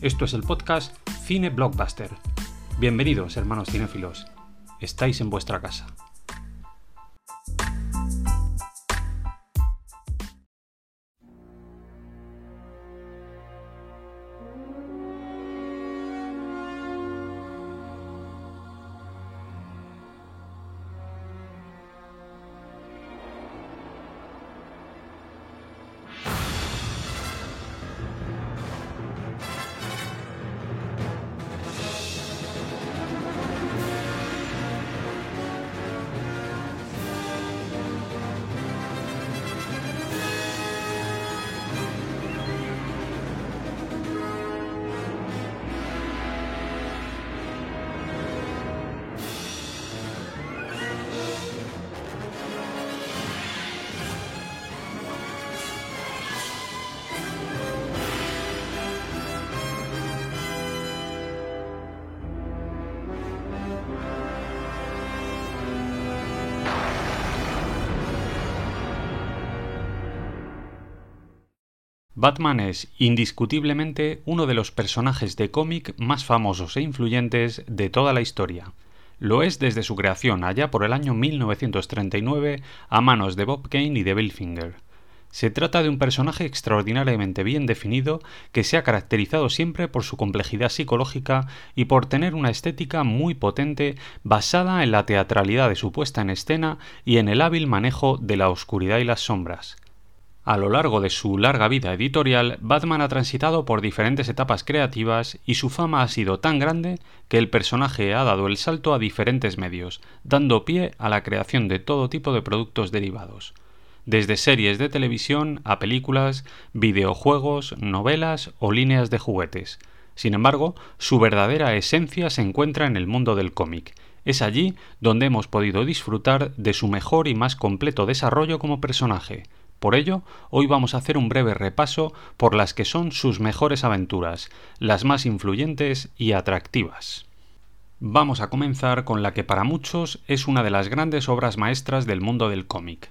Esto es el podcast Cine Blockbuster. Bienvenidos, hermanos cinéfilos. Estáis en vuestra casa. Batman es indiscutiblemente uno de los personajes de cómic más famosos e influyentes de toda la historia. Lo es desde su creación allá por el año 1939 a manos de Bob Kane y de Bill Finger. Se trata de un personaje extraordinariamente bien definido que se ha caracterizado siempre por su complejidad psicológica y por tener una estética muy potente basada en la teatralidad de su puesta en escena y en el hábil manejo de la oscuridad y las sombras. A lo largo de su larga vida editorial, Batman ha transitado por diferentes etapas creativas y su fama ha sido tan grande que el personaje ha dado el salto a diferentes medios, dando pie a la creación de todo tipo de productos derivados, desde series de televisión a películas, videojuegos, novelas o líneas de juguetes. Sin embargo, su verdadera esencia se encuentra en el mundo del cómic. Es allí donde hemos podido disfrutar de su mejor y más completo desarrollo como personaje, por ello, hoy vamos a hacer un breve repaso por las que son sus mejores aventuras, las más influyentes y atractivas. Vamos a comenzar con la que para muchos es una de las grandes obras maestras del mundo del cómic.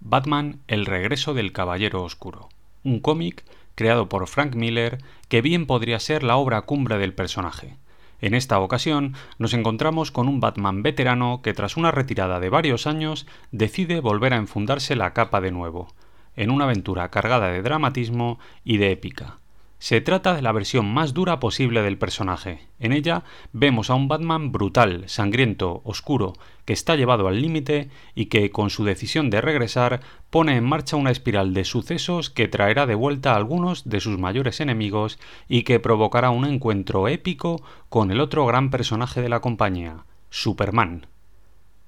Batman, El regreso del Caballero Oscuro. Un cómic creado por Frank Miller que bien podría ser la obra cumbre del personaje. En esta ocasión nos encontramos con un Batman veterano que tras una retirada de varios años decide volver a enfundarse la capa de nuevo en una aventura cargada de dramatismo y de épica. Se trata de la versión más dura posible del personaje. En ella vemos a un Batman brutal, sangriento, oscuro, que está llevado al límite y que, con su decisión de regresar, pone en marcha una espiral de sucesos que traerá de vuelta a algunos de sus mayores enemigos y que provocará un encuentro épico con el otro gran personaje de la compañía, Superman.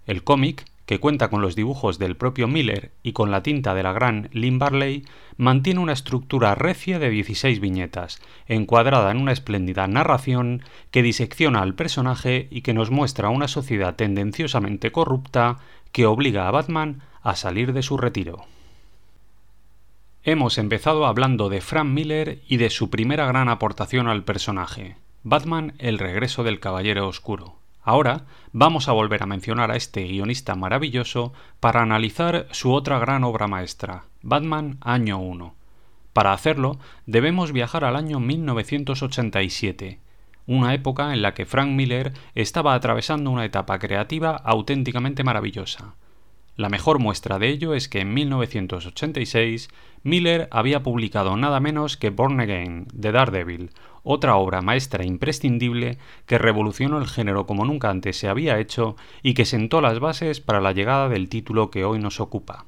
El cómic que cuenta con los dibujos del propio Miller y con la tinta de la gran Lynn Barley, mantiene una estructura recia de 16 viñetas, encuadrada en una espléndida narración que disecciona al personaje y que nos muestra una sociedad tendenciosamente corrupta que obliga a Batman a salir de su retiro. Hemos empezado hablando de Frank Miller y de su primera gran aportación al personaje, Batman el regreso del Caballero Oscuro. Ahora vamos a volver a mencionar a este guionista maravilloso para analizar su otra gran obra maestra, Batman Año 1. Para hacerlo, debemos viajar al año 1987, una época en la que Frank Miller estaba atravesando una etapa creativa auténticamente maravillosa. La mejor muestra de ello es que en 1986 Miller había publicado nada menos que Born Again, de Daredevil, otra obra maestra imprescindible que revolucionó el género como nunca antes se había hecho y que sentó las bases para la llegada del título que hoy nos ocupa.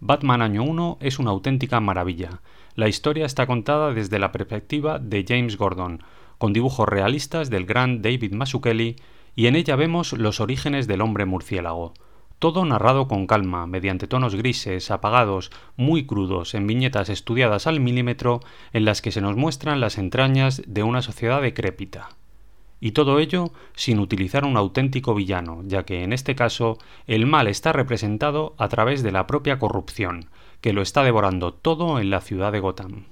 Batman Año 1 es una auténtica maravilla. La historia está contada desde la perspectiva de James Gordon, con dibujos realistas del gran David Mazzucchelli, y en ella vemos los orígenes del hombre murciélago. Todo narrado con calma, mediante tonos grises, apagados, muy crudos, en viñetas estudiadas al milímetro, en las que se nos muestran las entrañas de una sociedad decrépita. Y todo ello sin utilizar un auténtico villano, ya que en este caso el mal está representado a través de la propia corrupción, que lo está devorando todo en la ciudad de Gotham.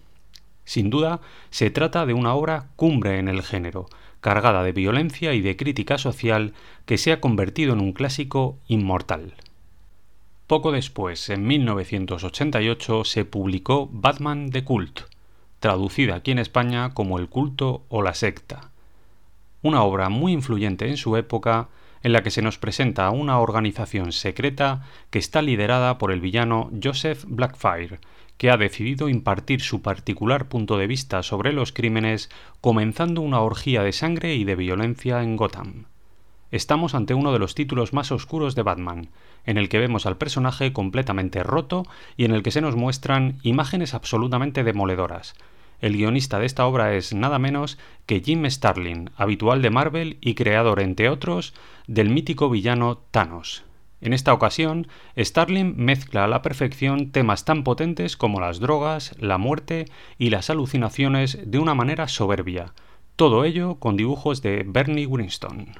Sin duda, se trata de una obra cumbre en el género, cargada de violencia y de crítica social que se ha convertido en un clásico inmortal. Poco después, en 1988, se publicó Batman The Cult, traducida aquí en España como El culto o la secta. Una obra muy influyente en su época, en la que se nos presenta una organización secreta que está liderada por el villano Joseph Blackfire, que ha decidido impartir su particular punto de vista sobre los crímenes, comenzando una orgía de sangre y de violencia en Gotham. Estamos ante uno de los títulos más oscuros de Batman, en el que vemos al personaje completamente roto y en el que se nos muestran imágenes absolutamente demoledoras. El guionista de esta obra es nada menos que Jim Starlin, habitual de Marvel y creador, entre otros, del mítico villano Thanos. En esta ocasión, Starling mezcla a la perfección temas tan potentes como las drogas, la muerte y las alucinaciones de una manera soberbia, todo ello con dibujos de Bernie Winston.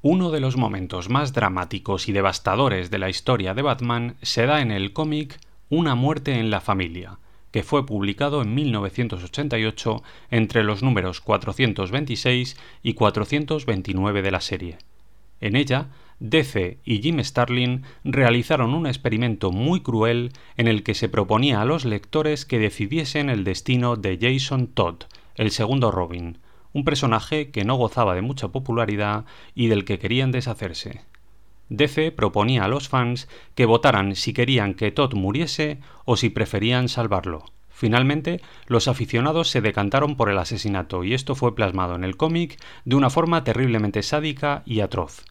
Uno de los momentos más dramáticos y devastadores de la historia de Batman se da en el cómic Una muerte en la familia, que fue publicado en 1988 entre los números 426 y 429 de la serie. En ella, DC y Jim Starlin realizaron un experimento muy cruel en el que se proponía a los lectores que decidiesen el destino de Jason Todd, el segundo Robin, un personaje que no gozaba de mucha popularidad y del que querían deshacerse. DC proponía a los fans que votaran si querían que Todd muriese o si preferían salvarlo. Finalmente, los aficionados se decantaron por el asesinato y esto fue plasmado en el cómic de una forma terriblemente sádica y atroz.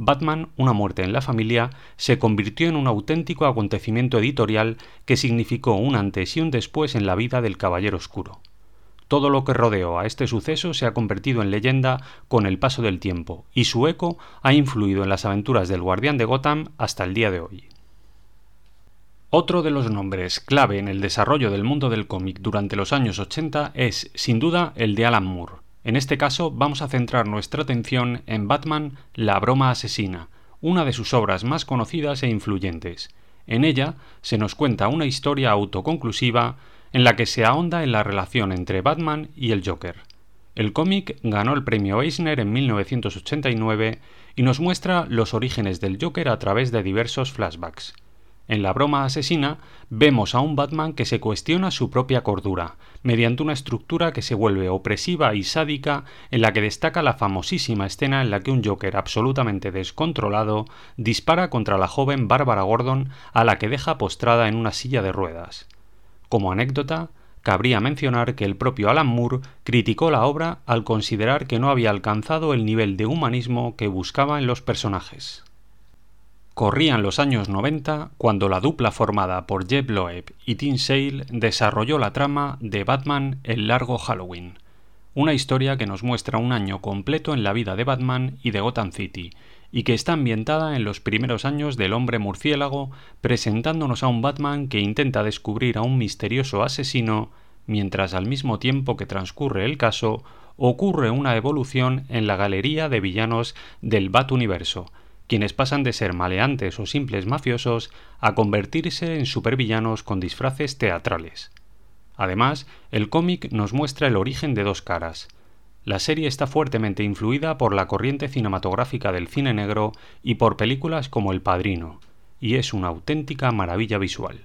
Batman, Una muerte en la familia, se convirtió en un auténtico acontecimiento editorial que significó un antes y un después en la vida del Caballero Oscuro. Todo lo que rodeó a este suceso se ha convertido en leyenda con el paso del tiempo, y su eco ha influido en las aventuras del Guardián de Gotham hasta el día de hoy. Otro de los nombres clave en el desarrollo del mundo del cómic durante los años 80 es, sin duda, el de Alan Moore. En este caso vamos a centrar nuestra atención en Batman, La broma asesina, una de sus obras más conocidas e influyentes. En ella se nos cuenta una historia autoconclusiva en la que se ahonda en la relación entre Batman y el Joker. El cómic ganó el premio Eisner en 1989 y nos muestra los orígenes del Joker a través de diversos flashbacks. En la broma asesina vemos a un Batman que se cuestiona su propia cordura, mediante una estructura que se vuelve opresiva y sádica en la que destaca la famosísima escena en la que un Joker absolutamente descontrolado dispara contra la joven Bárbara Gordon a la que deja postrada en una silla de ruedas. Como anécdota, cabría mencionar que el propio Alan Moore criticó la obra al considerar que no había alcanzado el nivel de humanismo que buscaba en los personajes. Corrían los años 90 cuando la dupla formada por Jeb Loeb y Tim Sale desarrolló la trama de Batman El largo Halloween, una historia que nos muestra un año completo en la vida de Batman y de Gotham City, y que está ambientada en los primeros años del hombre murciélago, presentándonos a un Batman que intenta descubrir a un misterioso asesino, mientras al mismo tiempo que transcurre el caso, ocurre una evolución en la galería de villanos del Bat Universo, quienes pasan de ser maleantes o simples mafiosos a convertirse en supervillanos con disfraces teatrales. Además, el cómic nos muestra el origen de dos caras. La serie está fuertemente influida por la corriente cinematográfica del cine negro y por películas como El Padrino, y es una auténtica maravilla visual.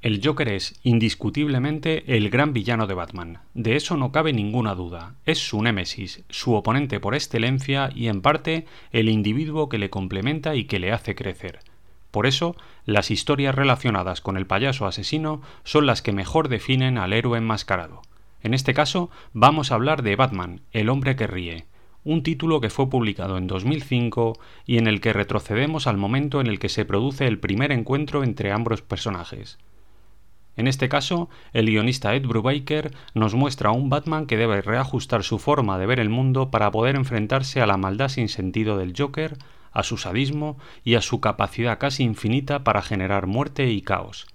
El Joker es, indiscutiblemente, el gran villano de Batman. De eso no cabe ninguna duda. Es su némesis, su oponente por excelencia y, en parte, el individuo que le complementa y que le hace crecer. Por eso, las historias relacionadas con el payaso asesino son las que mejor definen al héroe enmascarado. En este caso vamos a hablar de Batman, el hombre que ríe, un título que fue publicado en 2005 y en el que retrocedemos al momento en el que se produce el primer encuentro entre ambos personajes. En este caso, el guionista Ed Brubaker nos muestra a un Batman que debe reajustar su forma de ver el mundo para poder enfrentarse a la maldad sin sentido del Joker, a su sadismo y a su capacidad casi infinita para generar muerte y caos.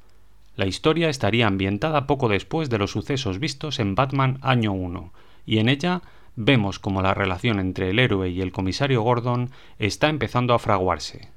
La historia estaría ambientada poco después de los sucesos vistos en Batman Año 1, y en ella vemos como la relación entre el héroe y el comisario Gordon está empezando a fraguarse.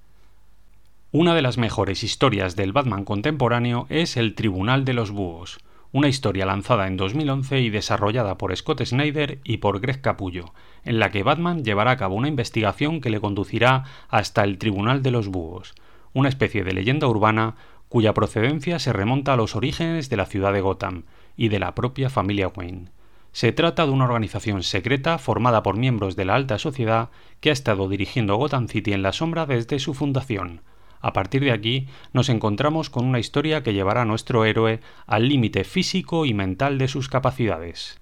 Una de las mejores historias del Batman contemporáneo es El Tribunal de los Búhos, una historia lanzada en 2011 y desarrollada por Scott Snyder y por Greg Capullo, en la que Batman llevará a cabo una investigación que le conducirá hasta el Tribunal de los Búhos, una especie de leyenda urbana cuya procedencia se remonta a los orígenes de la ciudad de Gotham y de la propia familia Wayne. Se trata de una organización secreta formada por miembros de la alta sociedad que ha estado dirigiendo Gotham City en la sombra desde su fundación. A partir de aquí nos encontramos con una historia que llevará a nuestro héroe al límite físico y mental de sus capacidades.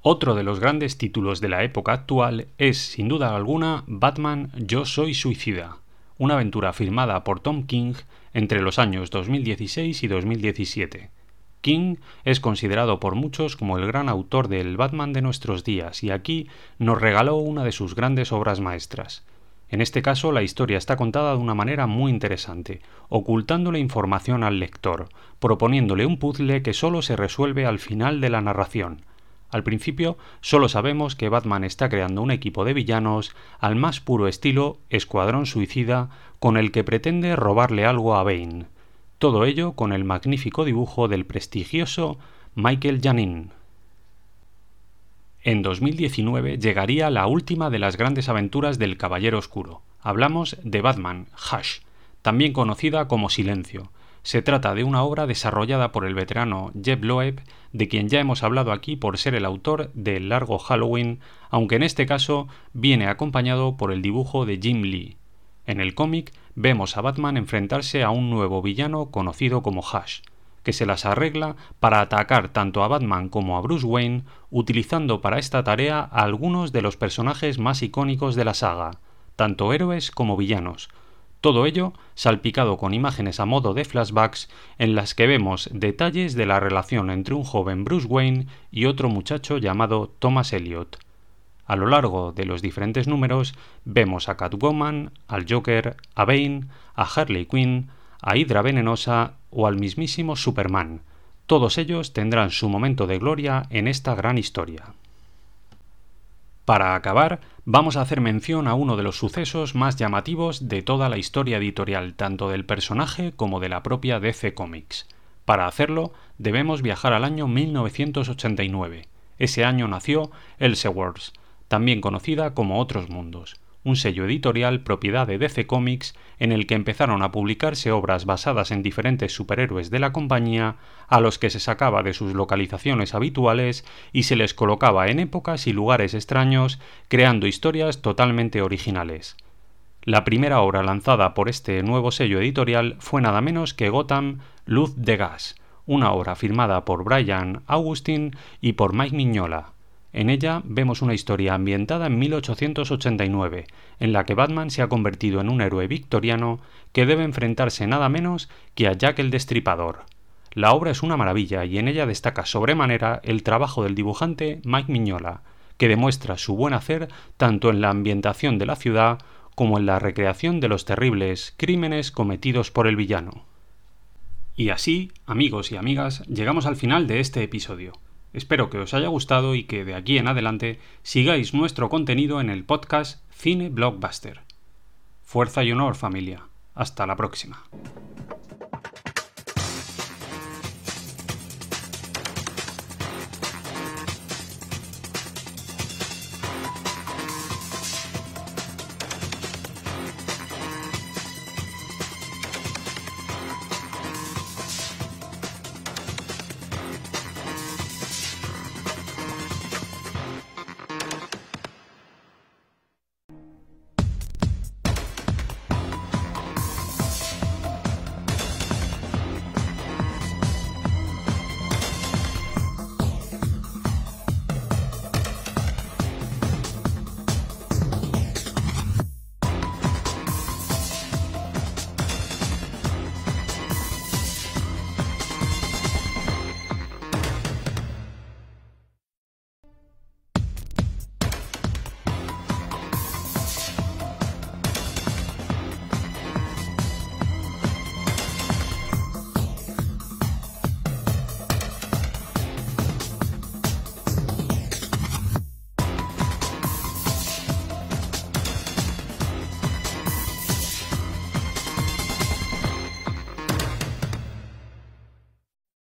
Otro de los grandes títulos de la época actual es, sin duda alguna, Batman Yo Soy Suicida, una aventura firmada por Tom King entre los años 2016 y 2017. King es considerado por muchos como el gran autor del Batman de nuestros días y aquí nos regaló una de sus grandes obras maestras. En este caso la historia está contada de una manera muy interesante, ocultándole información al lector, proponiéndole un puzzle que solo se resuelve al final de la narración. Al principio solo sabemos que Batman está creando un equipo de villanos al más puro estilo Escuadrón Suicida con el que pretende robarle algo a Bane. Todo ello con el magnífico dibujo del prestigioso Michael Janin. En 2019 llegaría la última de las grandes aventuras del Caballero Oscuro. Hablamos de Batman, Hush, también conocida como Silencio. Se trata de una obra desarrollada por el veterano Jeb Loeb, de quien ya hemos hablado aquí por ser el autor de largo Halloween, aunque en este caso viene acompañado por el dibujo de Jim Lee. En el cómic vemos a Batman enfrentarse a un nuevo villano conocido como Hush, que se las arregla para atacar tanto a Batman como a Bruce Wayne, utilizando para esta tarea a algunos de los personajes más icónicos de la saga, tanto héroes como villanos. Todo ello salpicado con imágenes a modo de flashbacks en las que vemos detalles de la relación entre un joven Bruce Wayne y otro muchacho llamado Thomas Elliot. A lo largo de los diferentes números vemos a Catwoman, al Joker, a Bane, a Harley Quinn, a Hydra Venenosa o al mismísimo Superman. Todos ellos tendrán su momento de gloria en esta gran historia. Para acabar, vamos a hacer mención a uno de los sucesos más llamativos de toda la historia editorial, tanto del personaje como de la propia DC Comics. Para hacerlo, debemos viajar al año 1989. Ese año nació Elseworlds, también conocida como Otros Mundos, un sello editorial propiedad de DC Comics en el que empezaron a publicarse obras basadas en diferentes superhéroes de la compañía a los que se sacaba de sus localizaciones habituales y se les colocaba en épocas y lugares extraños, creando historias totalmente originales. La primera obra lanzada por este nuevo sello editorial fue nada menos que Gotham Luz de Gas, una obra firmada por Brian Augustin y por Mike Mignola. En ella vemos una historia ambientada en 1889, en la que Batman se ha convertido en un héroe victoriano que debe enfrentarse nada menos que a Jack el Destripador. La obra es una maravilla y en ella destaca sobremanera el trabajo del dibujante Mike Mignola, que demuestra su buen hacer tanto en la ambientación de la ciudad como en la recreación de los terribles crímenes cometidos por el villano. Y así, amigos y amigas, llegamos al final de este episodio. Espero que os haya gustado y que de aquí en adelante sigáis nuestro contenido en el podcast Cine Blockbuster. Fuerza y honor familia. Hasta la próxima.